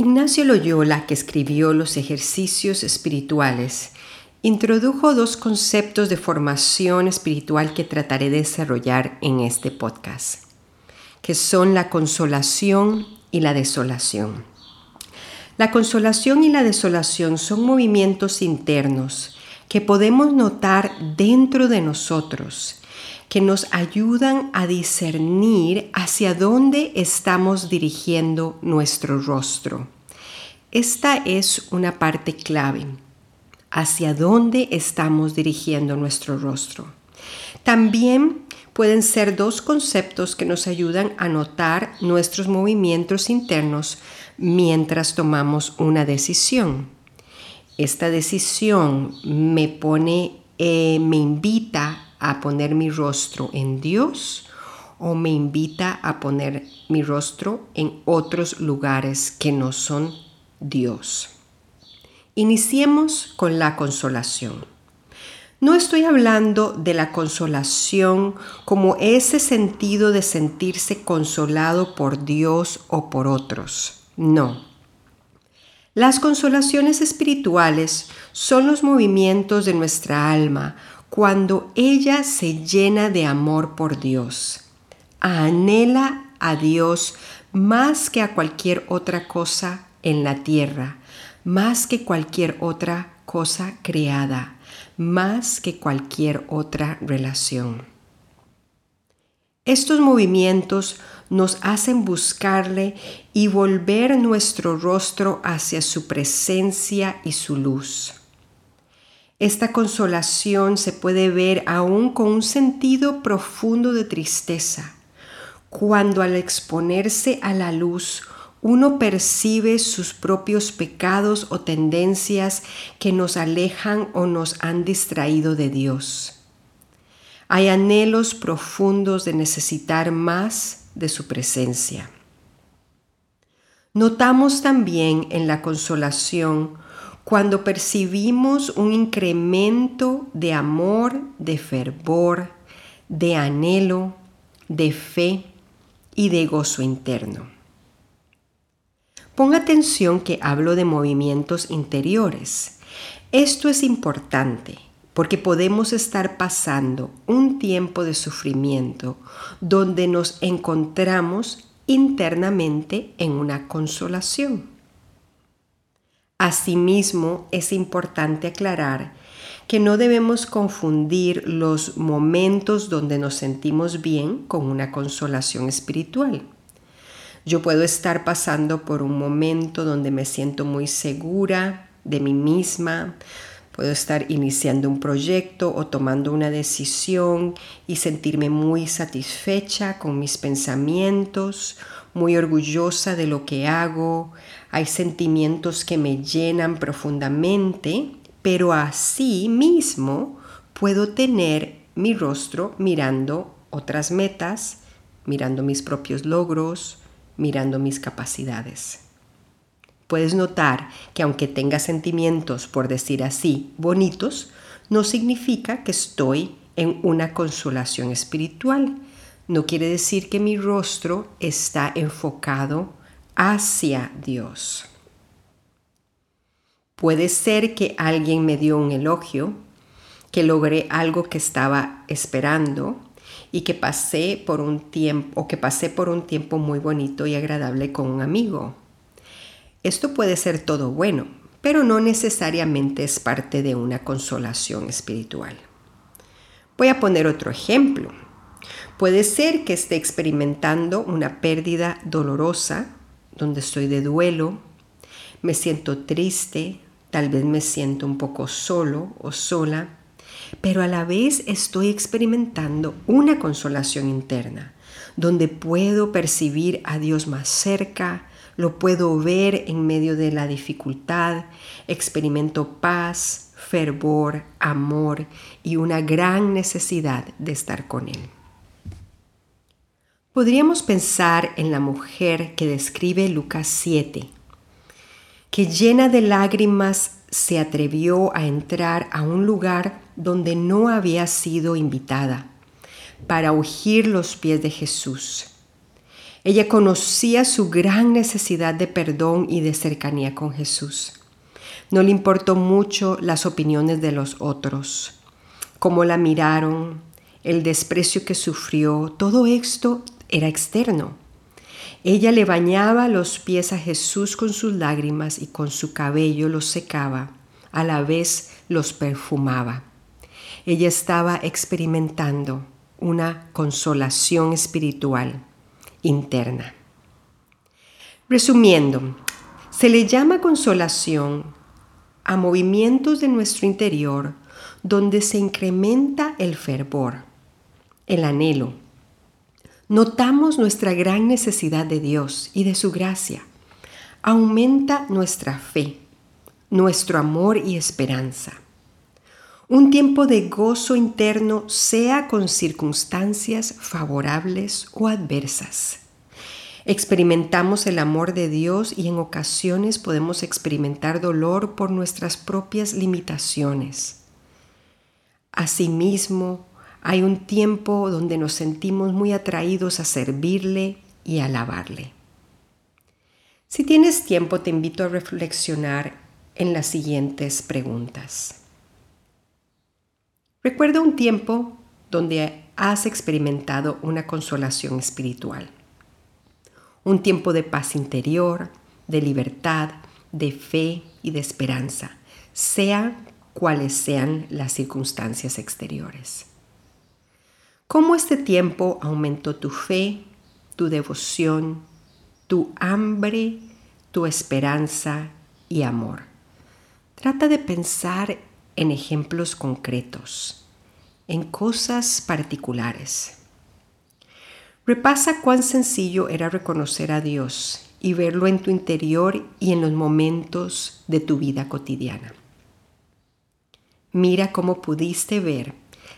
Ignacio Loyola, que escribió los ejercicios espirituales, introdujo dos conceptos de formación espiritual que trataré de desarrollar en este podcast, que son la consolación y la desolación. La consolación y la desolación son movimientos internos que podemos notar dentro de nosotros, que nos ayudan a discernir hacia dónde estamos dirigiendo nuestro rostro. Esta es una parte clave, hacia dónde estamos dirigiendo nuestro rostro. También pueden ser dos conceptos que nos ayudan a notar nuestros movimientos internos mientras tomamos una decisión. Esta decisión me pone, eh, me invita a poner mi rostro en Dios o me invita a poner mi rostro en otros lugares que no son Dios. Iniciemos con la consolación. No estoy hablando de la consolación como ese sentido de sentirse consolado por Dios o por otros. No. Las consolaciones espirituales son los movimientos de nuestra alma cuando ella se llena de amor por Dios. Anhela a Dios más que a cualquier otra cosa en la tierra, más que cualquier otra cosa creada, más que cualquier otra relación. Estos movimientos nos hacen buscarle y volver nuestro rostro hacia su presencia y su luz. Esta consolación se puede ver aún con un sentido profundo de tristeza, cuando al exponerse a la luz uno percibe sus propios pecados o tendencias que nos alejan o nos han distraído de Dios. Hay anhelos profundos de necesitar más de su presencia. Notamos también en la consolación cuando percibimos un incremento de amor, de fervor, de anhelo, de fe y de gozo interno. Ponga atención que hablo de movimientos interiores. Esto es importante porque podemos estar pasando un tiempo de sufrimiento donde nos encontramos internamente en una consolación. Asimismo, es importante aclarar que no debemos confundir los momentos donde nos sentimos bien con una consolación espiritual. Yo puedo estar pasando por un momento donde me siento muy segura de mí misma, puedo estar iniciando un proyecto o tomando una decisión y sentirme muy satisfecha con mis pensamientos muy orgullosa de lo que hago, hay sentimientos que me llenan profundamente, pero así mismo puedo tener mi rostro mirando otras metas, mirando mis propios logros, mirando mis capacidades. Puedes notar que aunque tenga sentimientos, por decir así, bonitos, no significa que estoy en una consolación espiritual, no quiere decir que mi rostro está enfocado hacia Dios. Puede ser que alguien me dio un elogio, que logré algo que estaba esperando y que pasé por un tiempo o que pasé por un tiempo muy bonito y agradable con un amigo. Esto puede ser todo bueno, pero no necesariamente es parte de una consolación espiritual. Voy a poner otro ejemplo. Puede ser que esté experimentando una pérdida dolorosa, donde estoy de duelo, me siento triste, tal vez me siento un poco solo o sola, pero a la vez estoy experimentando una consolación interna, donde puedo percibir a Dios más cerca, lo puedo ver en medio de la dificultad, experimento paz, fervor, amor y una gran necesidad de estar con Él. Podríamos pensar en la mujer que describe Lucas 7, que llena de lágrimas se atrevió a entrar a un lugar donde no había sido invitada para ungir los pies de Jesús. Ella conocía su gran necesidad de perdón y de cercanía con Jesús. No le importó mucho las opiniones de los otros, cómo la miraron, el desprecio que sufrió, todo esto era externo. Ella le bañaba los pies a Jesús con sus lágrimas y con su cabello los secaba, a la vez los perfumaba. Ella estaba experimentando una consolación espiritual interna. Resumiendo, se le llama consolación a movimientos de nuestro interior donde se incrementa el fervor, el anhelo. Notamos nuestra gran necesidad de Dios y de su gracia. Aumenta nuestra fe, nuestro amor y esperanza un tiempo de gozo interno sea con circunstancias favorables o adversas. Experimentamos el amor de Dios y en ocasiones podemos experimentar dolor por nuestras propias limitaciones. Asimismo, hay un tiempo donde nos sentimos muy atraídos a servirle y alabarle. Si tienes tiempo, te invito a reflexionar en las siguientes preguntas. Recuerda un tiempo donde has experimentado una consolación espiritual. Un tiempo de paz interior, de libertad, de fe y de esperanza, sea cuales sean las circunstancias exteriores. ¿Cómo este tiempo aumentó tu fe, tu devoción, tu hambre, tu esperanza y amor? Trata de pensar en ejemplos concretos, en cosas particulares. Repasa cuán sencillo era reconocer a Dios y verlo en tu interior y en los momentos de tu vida cotidiana. Mira cómo pudiste ver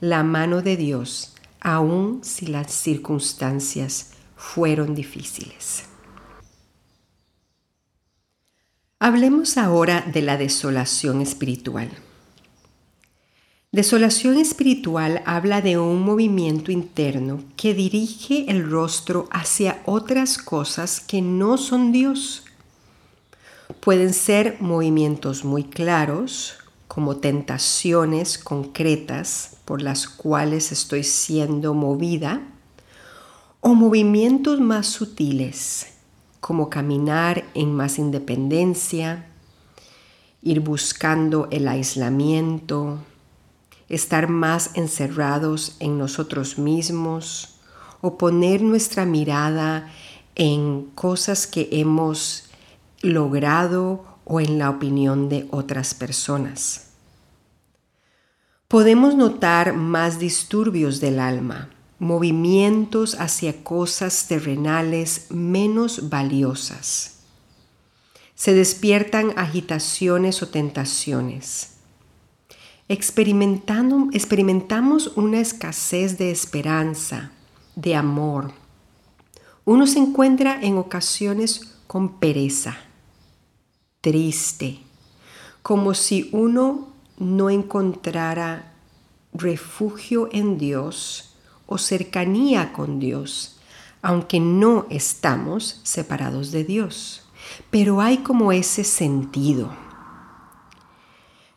la mano de Dios aun si las circunstancias fueron difíciles. Hablemos ahora de la desolación espiritual. Desolación espiritual habla de un movimiento interno que dirige el rostro hacia otras cosas que no son Dios. Pueden ser movimientos muy claros, como tentaciones concretas por las cuales estoy siendo movida, o movimientos más sutiles, como caminar en más independencia, ir buscando el aislamiento, estar más encerrados en nosotros mismos o poner nuestra mirada en cosas que hemos logrado o en la opinión de otras personas. Podemos notar más disturbios del alma, movimientos hacia cosas terrenales menos valiosas. Se despiertan agitaciones o tentaciones experimentando, experimentamos una escasez de esperanza, de amor. Uno se encuentra en ocasiones con pereza, triste, como si uno no encontrara refugio en Dios o cercanía con Dios, aunque no estamos separados de Dios. Pero hay como ese sentido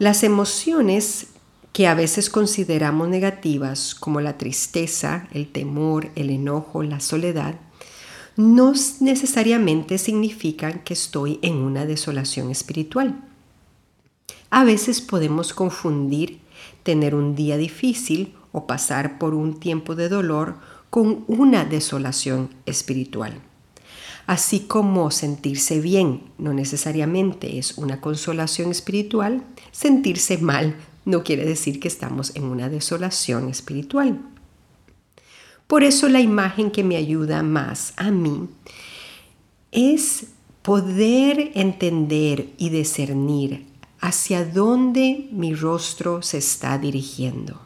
las emociones que a veces consideramos negativas, como la tristeza, el temor, el enojo, la soledad, no necesariamente significan que estoy en una desolación espiritual. A veces podemos confundir tener un día difícil o pasar por un tiempo de dolor con una desolación espiritual. Así como sentirse bien no necesariamente es una consolación espiritual, sentirse mal no quiere decir que estamos en una desolación espiritual. Por eso la imagen que me ayuda más a mí es poder entender y discernir hacia dónde mi rostro se está dirigiendo.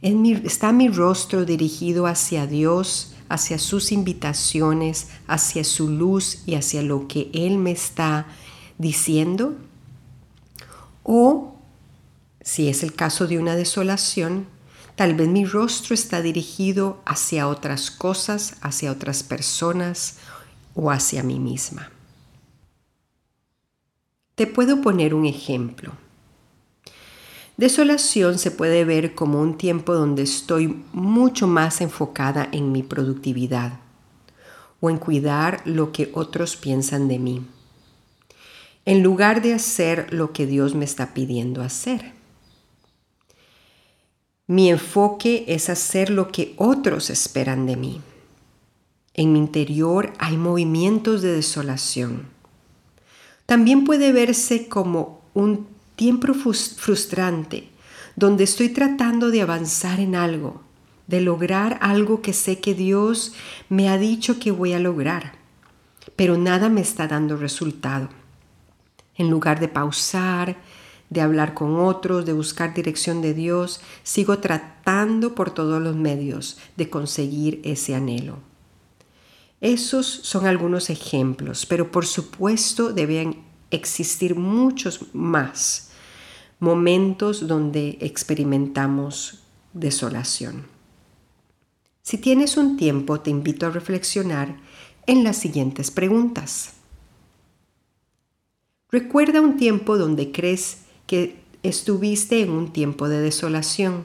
¿Está mi rostro dirigido hacia Dios, hacia sus invitaciones, hacia su luz y hacia lo que Él me está diciendo? O, si es el caso de una desolación, tal vez mi rostro está dirigido hacia otras cosas, hacia otras personas o hacia mí misma. Te puedo poner un ejemplo. Desolación se puede ver como un tiempo donde estoy mucho más enfocada en mi productividad o en cuidar lo que otros piensan de mí, en lugar de hacer lo que Dios me está pidiendo hacer. Mi enfoque es hacer lo que otros esperan de mí. En mi interior hay movimientos de desolación. También puede verse como un tiempo frustrante donde estoy tratando de avanzar en algo, de lograr algo que sé que Dios me ha dicho que voy a lograr, pero nada me está dando resultado. En lugar de pausar, de hablar con otros, de buscar dirección de Dios, sigo tratando por todos los medios de conseguir ese anhelo. Esos son algunos ejemplos, pero por supuesto deben existir muchos más momentos donde experimentamos desolación. Si tienes un tiempo, te invito a reflexionar en las siguientes preguntas. Recuerda un tiempo donde crees que estuviste en un tiempo de desolación.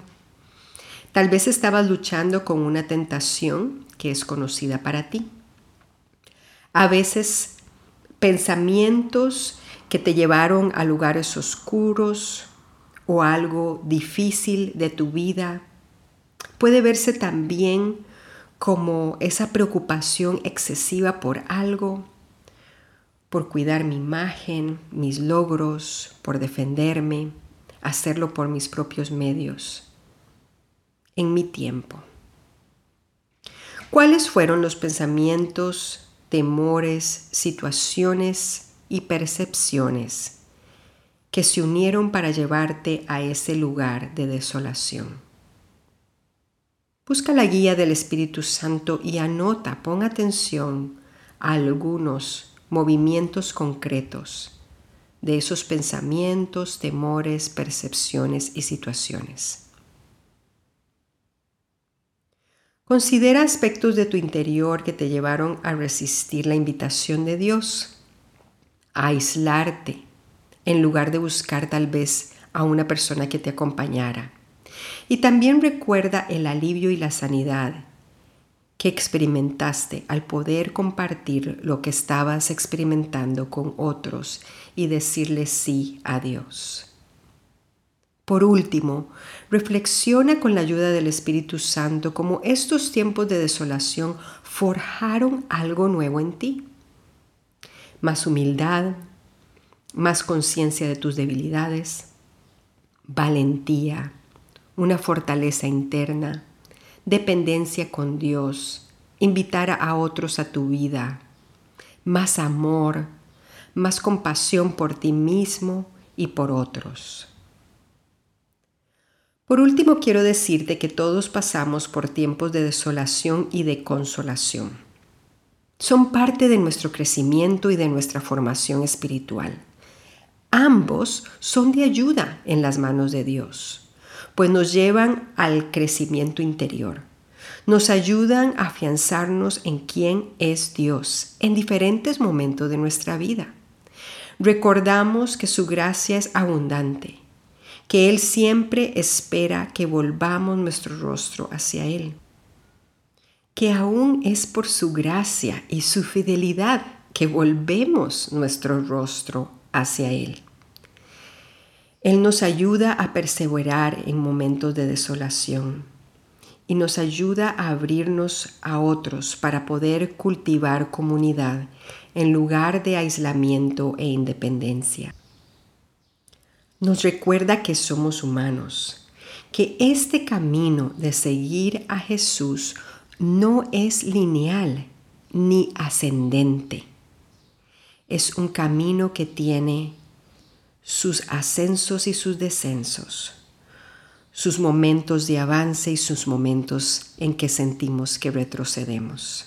Tal vez estabas luchando con una tentación que es conocida para ti. A veces pensamientos que te llevaron a lugares oscuros o algo difícil de tu vida. Puede verse también como esa preocupación excesiva por algo, por cuidar mi imagen, mis logros, por defenderme, hacerlo por mis propios medios, en mi tiempo. ¿Cuáles fueron los pensamientos temores, situaciones y percepciones que se unieron para llevarte a ese lugar de desolación. Busca la guía del Espíritu Santo y anota, pon atención a algunos movimientos concretos de esos pensamientos, temores, percepciones y situaciones. Considera aspectos de tu interior que te llevaron a resistir la invitación de Dios, a aislarte, en lugar de buscar tal vez a una persona que te acompañara. Y también recuerda el alivio y la sanidad que experimentaste al poder compartir lo que estabas experimentando con otros y decirle sí a Dios. Por último, reflexiona con la ayuda del Espíritu Santo cómo estos tiempos de desolación forjaron algo nuevo en ti. Más humildad, más conciencia de tus debilidades, valentía, una fortaleza interna, dependencia con Dios, invitar a otros a tu vida, más amor, más compasión por ti mismo y por otros. Por último, quiero decirte que todos pasamos por tiempos de desolación y de consolación. Son parte de nuestro crecimiento y de nuestra formación espiritual. Ambos son de ayuda en las manos de Dios, pues nos llevan al crecimiento interior. Nos ayudan a afianzarnos en quién es Dios en diferentes momentos de nuestra vida. Recordamos que su gracia es abundante que Él siempre espera que volvamos nuestro rostro hacia Él, que aún es por su gracia y su fidelidad que volvemos nuestro rostro hacia Él. Él nos ayuda a perseverar en momentos de desolación y nos ayuda a abrirnos a otros para poder cultivar comunidad en lugar de aislamiento e independencia nos recuerda que somos humanos, que este camino de seguir a Jesús no es lineal ni ascendente. es un camino que tiene sus ascensos y sus descensos, sus momentos de avance y sus momentos en que sentimos que retrocedemos.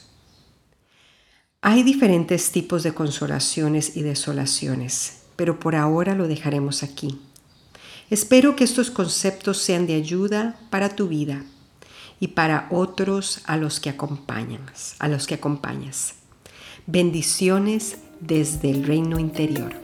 Hay diferentes tipos de consolaciones y desolaciones, pero por ahora lo dejaremos aquí. Espero que estos conceptos sean de ayuda para tu vida y para otros a los que acompañas, a los que acompañas. Bendiciones desde el reino interior.